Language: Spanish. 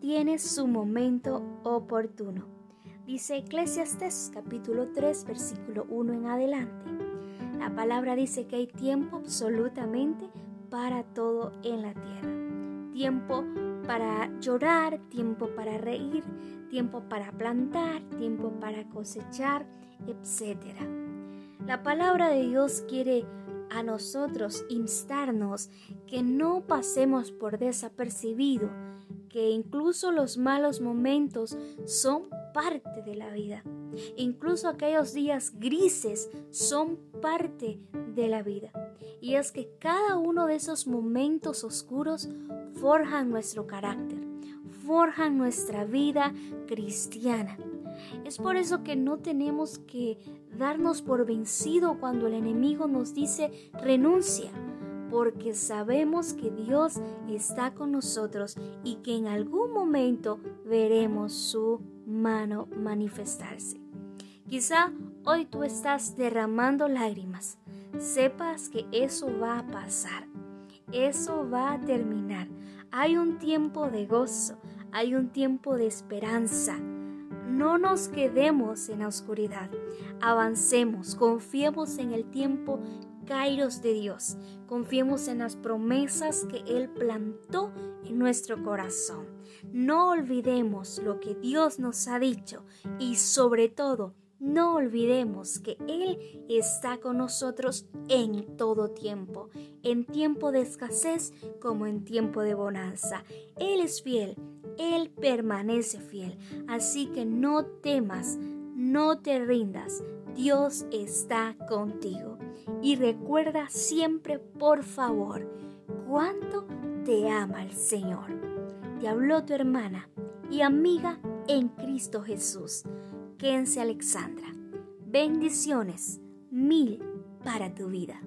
tiene su momento oportuno. Dice Eclesiastes capítulo 3 versículo 1 en adelante. La palabra dice que hay tiempo absolutamente para todo en la tierra. Tiempo para llorar, tiempo para reír, tiempo para plantar, tiempo para cosechar, etc. La palabra de Dios quiere a nosotros instarnos que no pasemos por desapercibido, que incluso los malos momentos son parte de la vida. Incluso aquellos días grises son parte de la vida. Y es que cada uno de esos momentos oscuros forjan nuestro carácter, forjan nuestra vida cristiana. Es por eso que no tenemos que darnos por vencido cuando el enemigo nos dice renuncia, porque sabemos que Dios está con nosotros y que en algún momento veremos su mano manifestarse. Quizá hoy tú estás derramando lágrimas. Sepas que eso va a pasar. Eso va a terminar. Hay un tiempo de gozo. Hay un tiempo de esperanza. No nos quedemos en la oscuridad. Avancemos, confiemos en el tiempo Kairos de Dios. Confiemos en las promesas que Él plantó en nuestro corazón. No olvidemos lo que Dios nos ha dicho y sobre todo, no olvidemos que Él está con nosotros en todo tiempo, en tiempo de escasez como en tiempo de bonanza. Él es fiel, Él permanece fiel. Así que no temas, no te rindas, Dios está contigo. Y recuerda siempre, por favor, cuánto te ama el Señor. Te habló tu hermana y amiga en Cristo Jesús. Kense Alexandra. Bendiciones mil para tu vida.